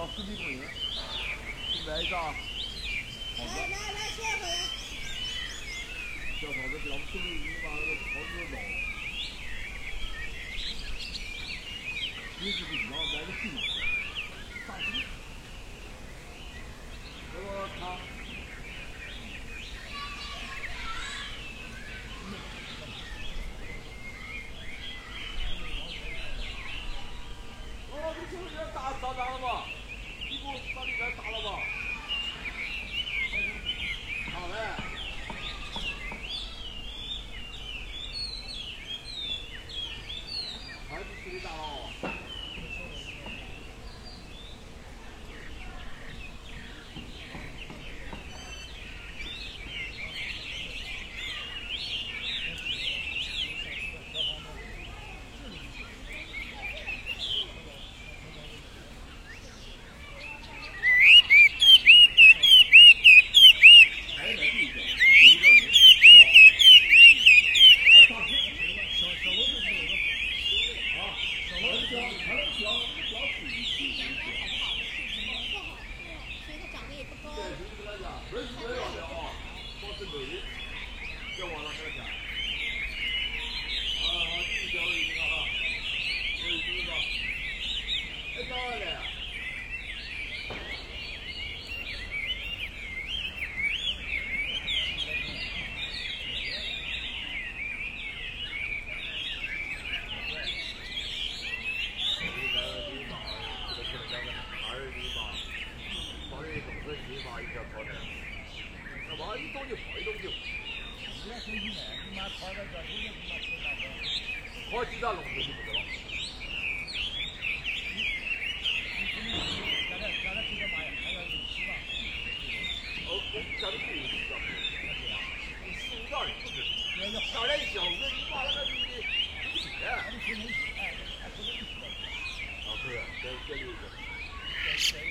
到，一下。好。来来来，回。小伙子，们兄弟。Thank you.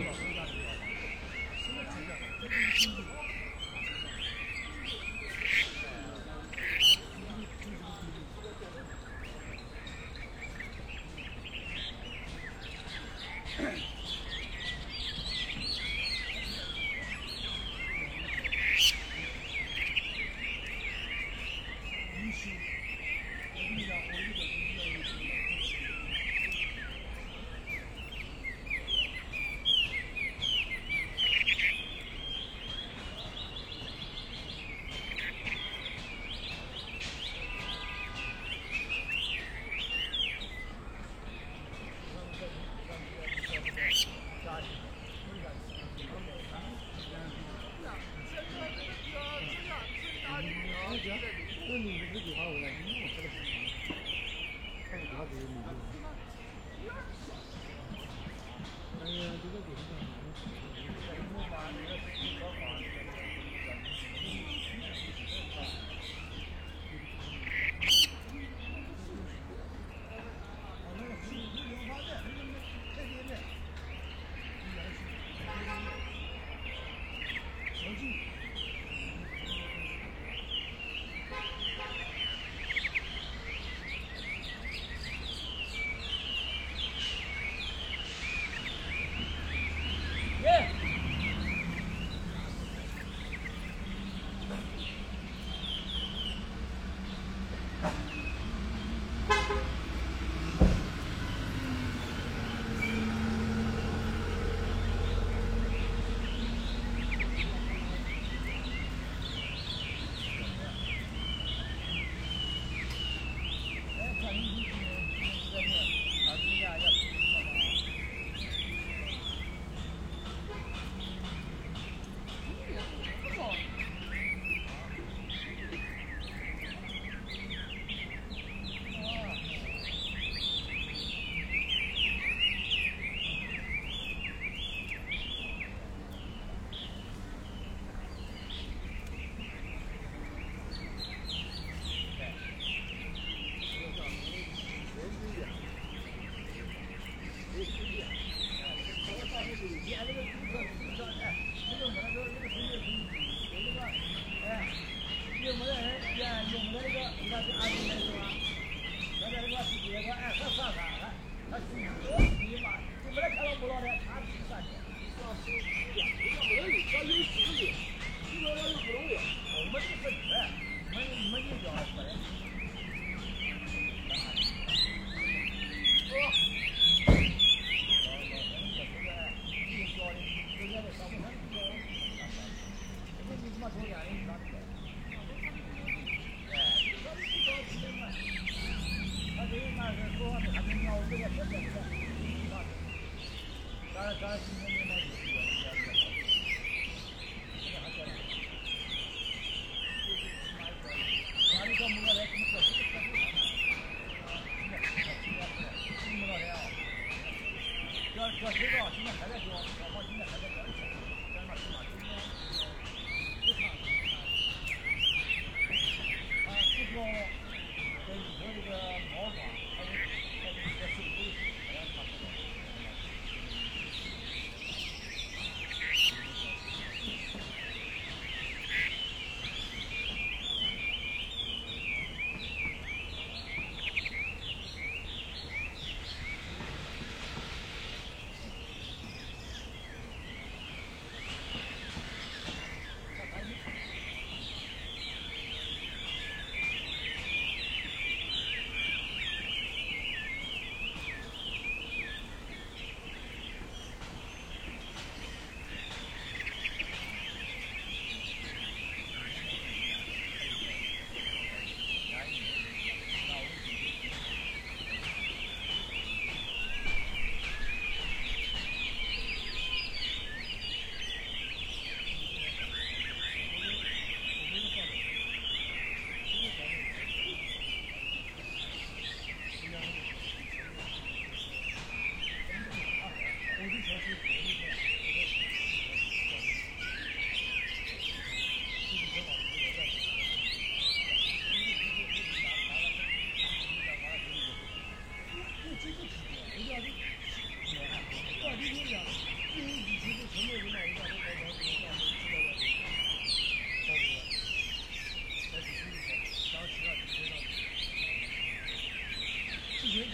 Yeah.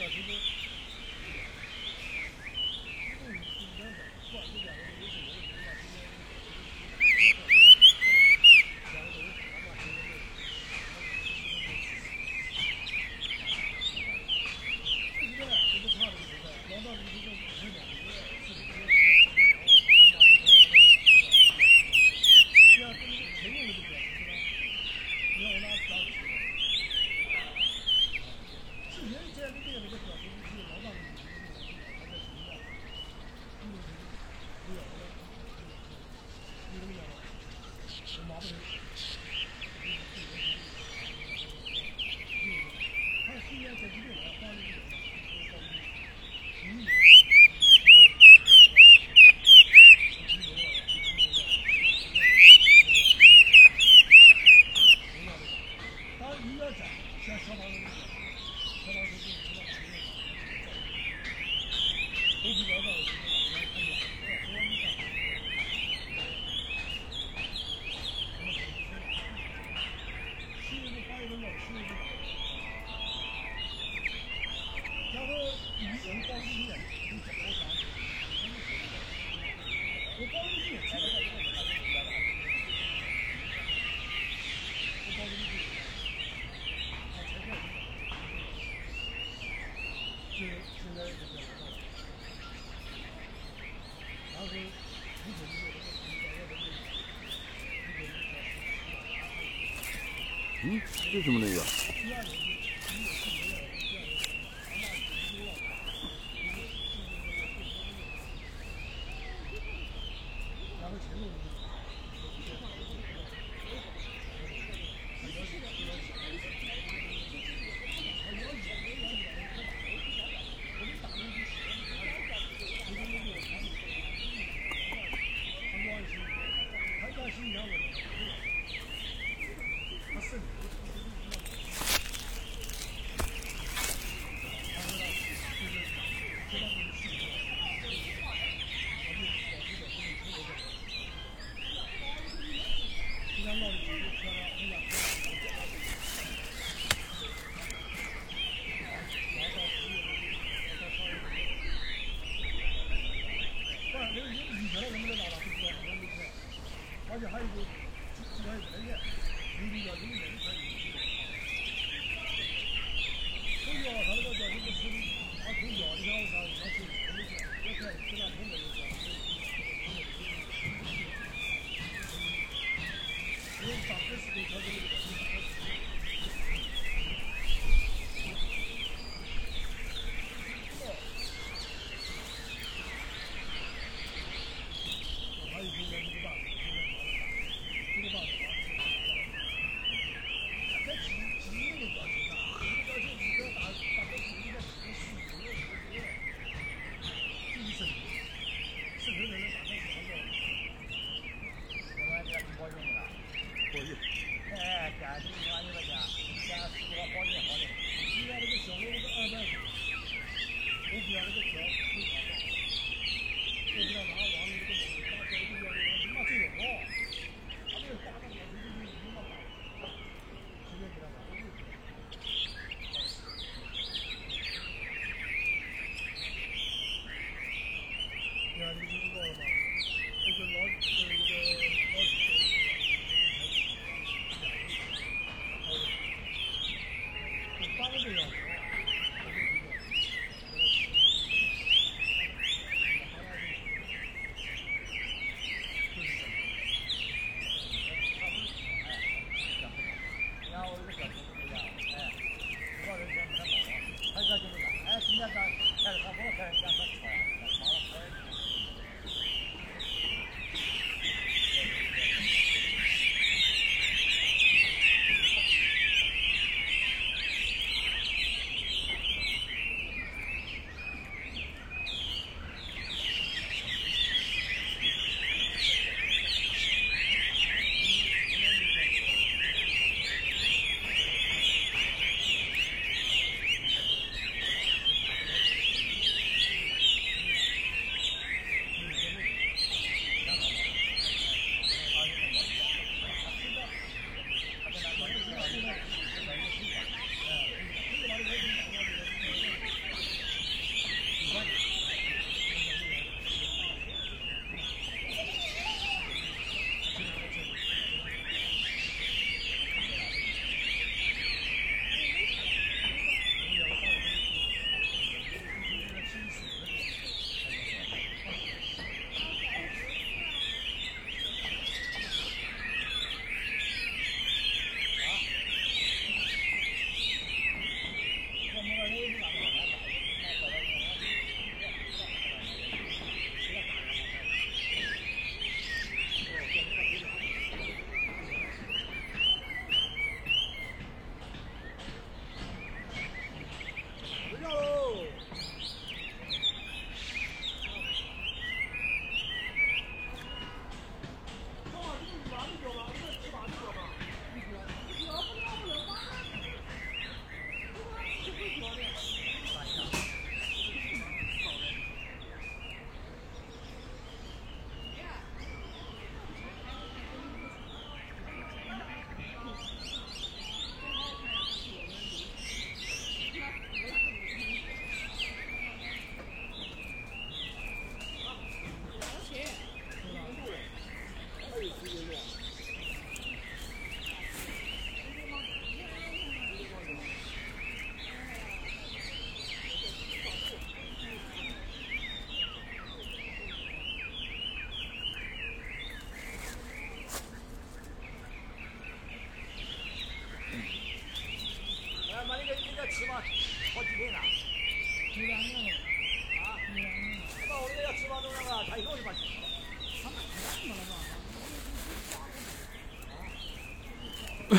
শুধু 嗯，这什么那个？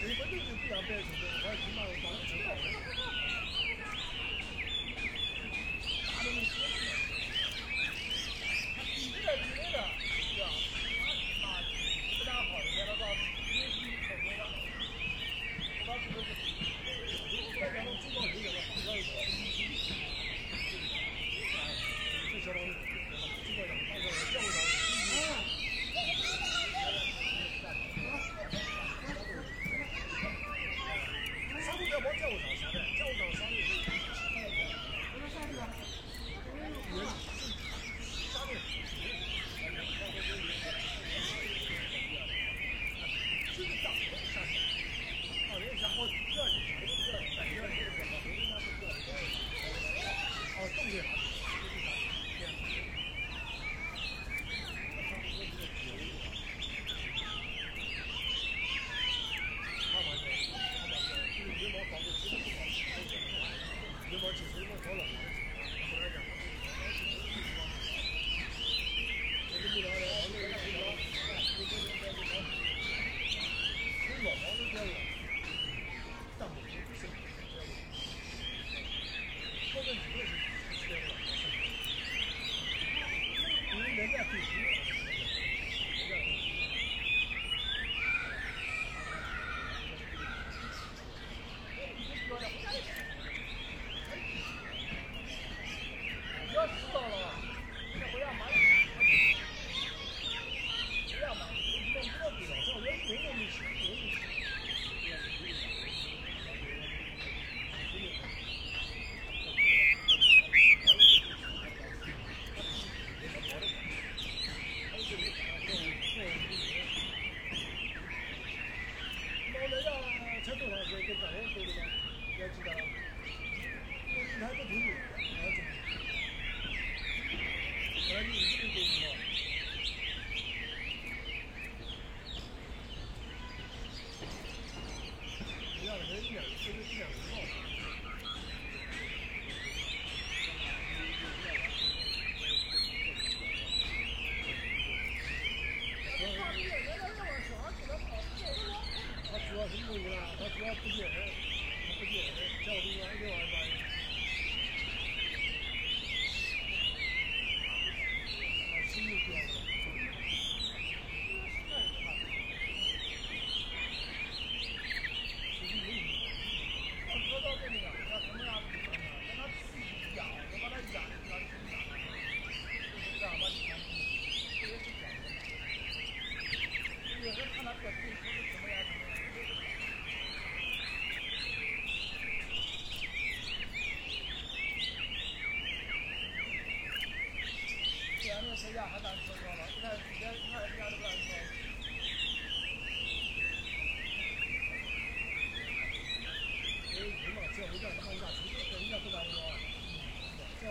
你不就是不想变成这样？我起码我保证成好。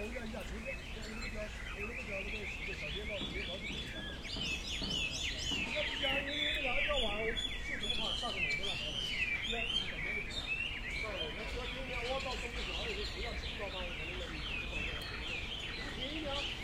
二十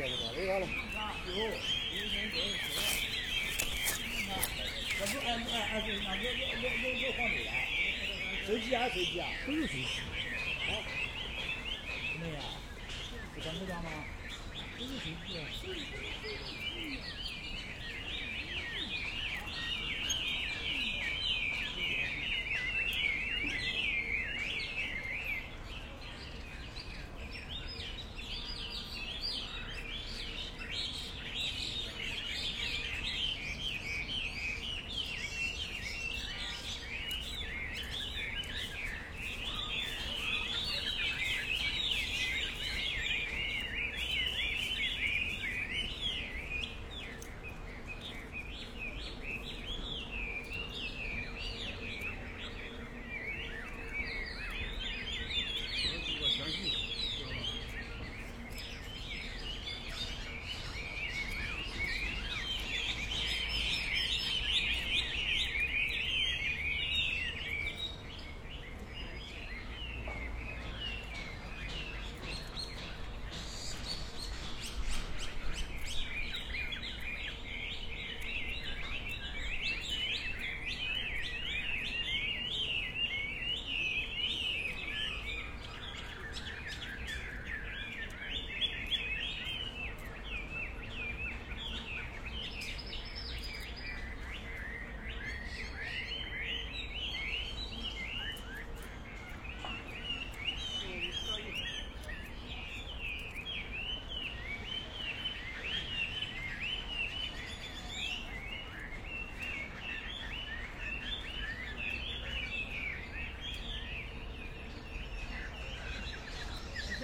那不按按按是那我我我我我放对了。飞机啊手机啊，都有手机。好。怎么样？不想我讲吗？都有飞机啊。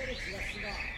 这个几个四个？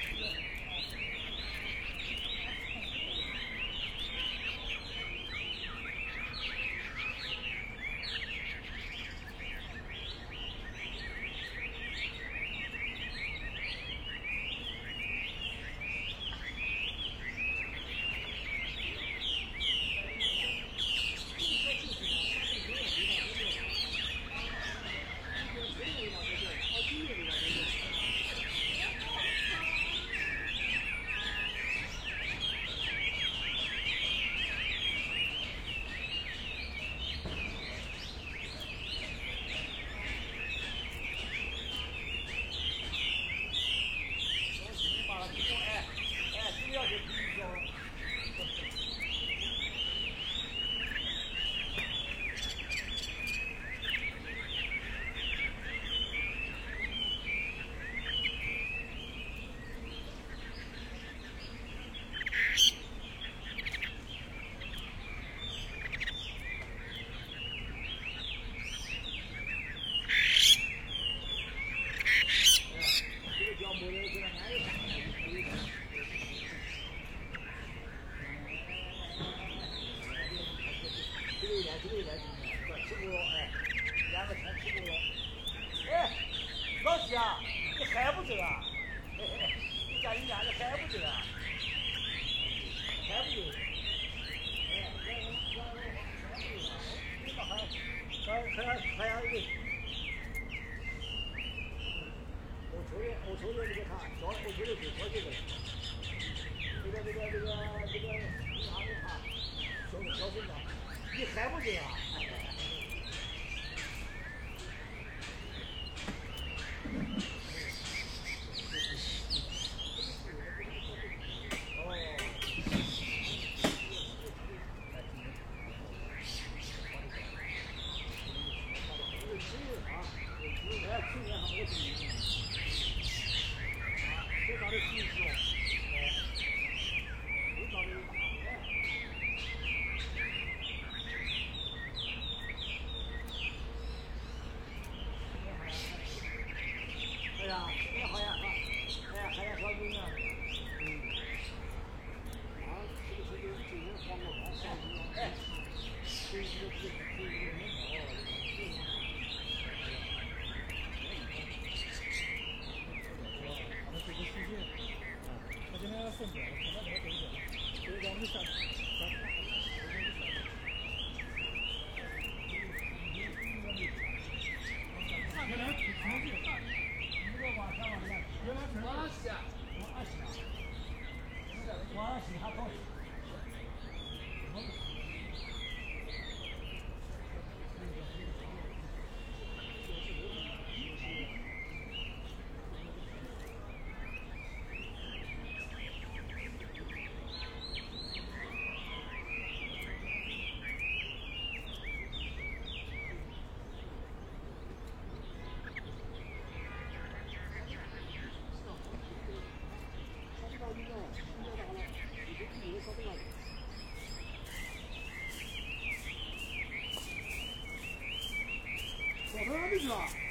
いうことなんです。この花道は